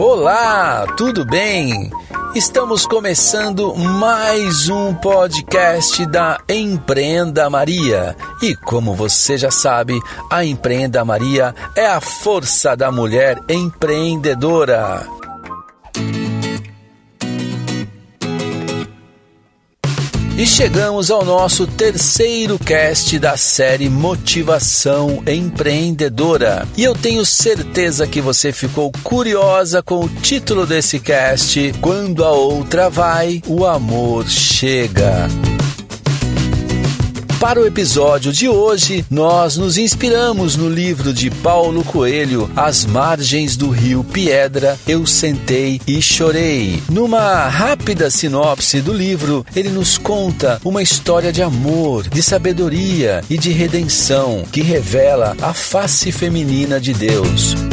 Olá, tudo bem? Estamos começando mais um podcast da Empreenda Maria. E como você já sabe, a Empreenda Maria é a força da mulher empreendedora. E chegamos ao nosso terceiro cast da série Motivação Empreendedora. E eu tenho certeza que você ficou curiosa com o título desse cast: Quando a outra vai, o amor chega. Para o episódio de hoje, nós nos inspiramos no livro de Paulo Coelho, As Margens do Rio Piedra, Eu Sentei e Chorei. Numa rápida sinopse do livro, ele nos conta uma história de amor, de sabedoria e de redenção que revela a face feminina de Deus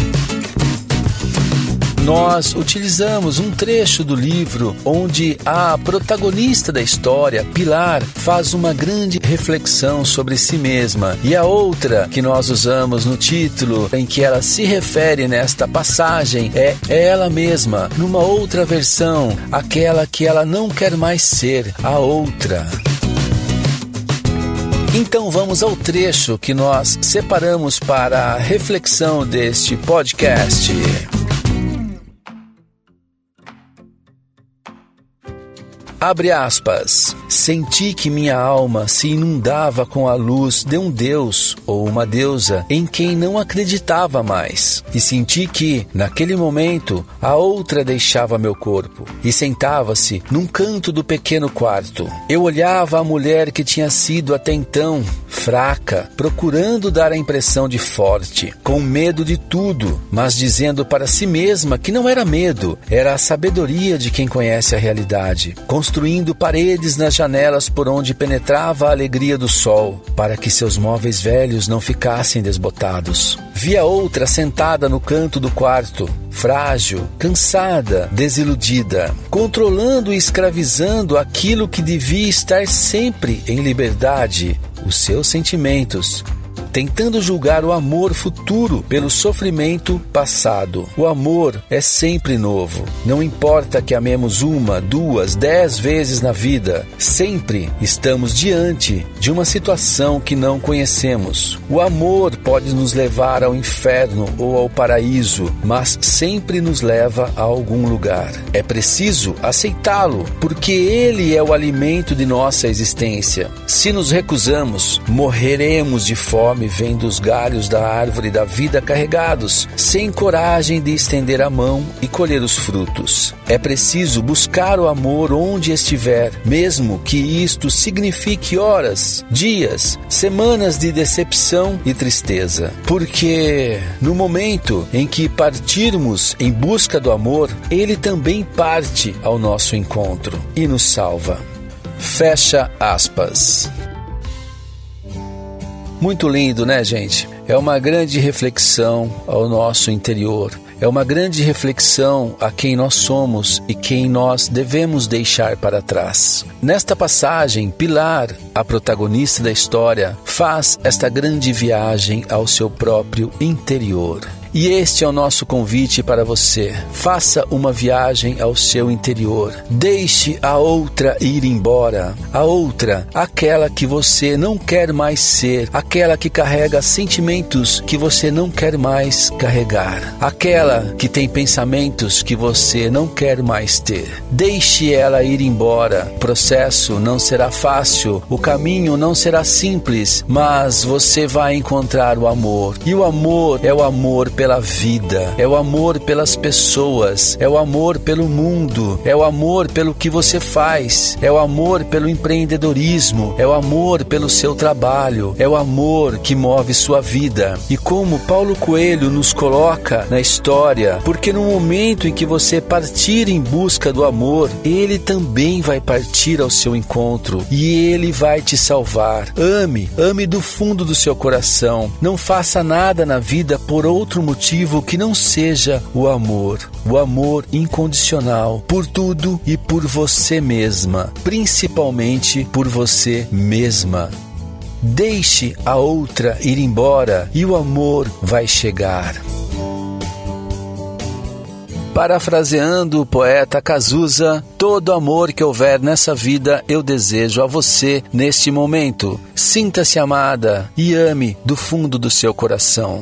nós utilizamos um trecho do livro onde a protagonista da história, Pilar, faz uma grande reflexão sobre si mesma, e a outra que nós usamos no título, em que ela se refere nesta passagem, é ela mesma, numa outra versão, aquela que ela não quer mais ser, a outra. Então vamos ao trecho que nós separamos para a reflexão deste podcast. Abre aspas. Senti que minha alma se inundava com a luz de um Deus ou uma deusa em quem não acreditava mais. E senti que, naquele momento, a outra deixava meu corpo e sentava-se num canto do pequeno quarto. Eu olhava a mulher que tinha sido até então fraca, procurando dar a impressão de forte, com medo de tudo, mas dizendo para si mesma que não era medo, era a sabedoria de quem conhece a realidade construindo paredes nas janelas por onde penetrava a alegria do sol, para que seus móveis velhos não ficassem desbotados. Via outra sentada no canto do quarto, frágil, cansada, desiludida, controlando e escravizando aquilo que devia estar sempre em liberdade, os seus sentimentos, tentando julgar o amor futuro pelo sofrimento passado. O amor é sempre novo. Não importa que amemos uma, duas, dez vezes na vida, sempre estamos diante de uma situação que não conhecemos. O amor pode nos levar ao inferno ou ao paraíso, mas sempre nos leva a algum lugar. É preciso aceitá-lo, porque ele é o alimento de nossa existência. Se nos recusamos, morreremos de fome vem dos galhos da árvore da vida carregados, sem coragem de estender a mão e colher os frutos. É preciso buscar o amor onde estiver, mesmo que isto signifique horas, dias, semanas de decepção e tristeza. Porque no momento em que partirmos em busca do amor, ele também parte ao nosso encontro e nos salva. Fecha aspas. Muito lindo, né, gente? É uma grande reflexão ao nosso interior. É uma grande reflexão a quem nós somos e quem nós devemos deixar para trás. Nesta passagem, Pilar, a protagonista da história, faz esta grande viagem ao seu próprio interior. E este é o nosso convite para você. Faça uma viagem ao seu interior. Deixe a outra ir embora. A outra, aquela que você não quer mais ser, aquela que carrega sentimentos que você não quer mais carregar, aquela que tem pensamentos que você não quer mais ter. Deixe ela ir embora. O processo não será fácil, o caminho não será simples, mas você vai encontrar o amor. E o amor é o amor pela pela vida, é o amor pelas pessoas, é o amor pelo mundo, é o amor pelo que você faz, é o amor pelo empreendedorismo, é o amor pelo seu trabalho, é o amor que move sua vida. E como Paulo Coelho nos coloca na história, porque no momento em que você partir em busca do amor, ele também vai partir ao seu encontro e ele vai te salvar. Ame, ame do fundo do seu coração. Não faça nada na vida por outro motivo motivo que não seja o amor, o amor incondicional por tudo e por você mesma, principalmente por você mesma. Deixe a outra ir embora e o amor vai chegar. Parafraseando o poeta Cazuza, todo amor que houver nessa vida eu desejo a você neste momento. Sinta-se amada e ame do fundo do seu coração.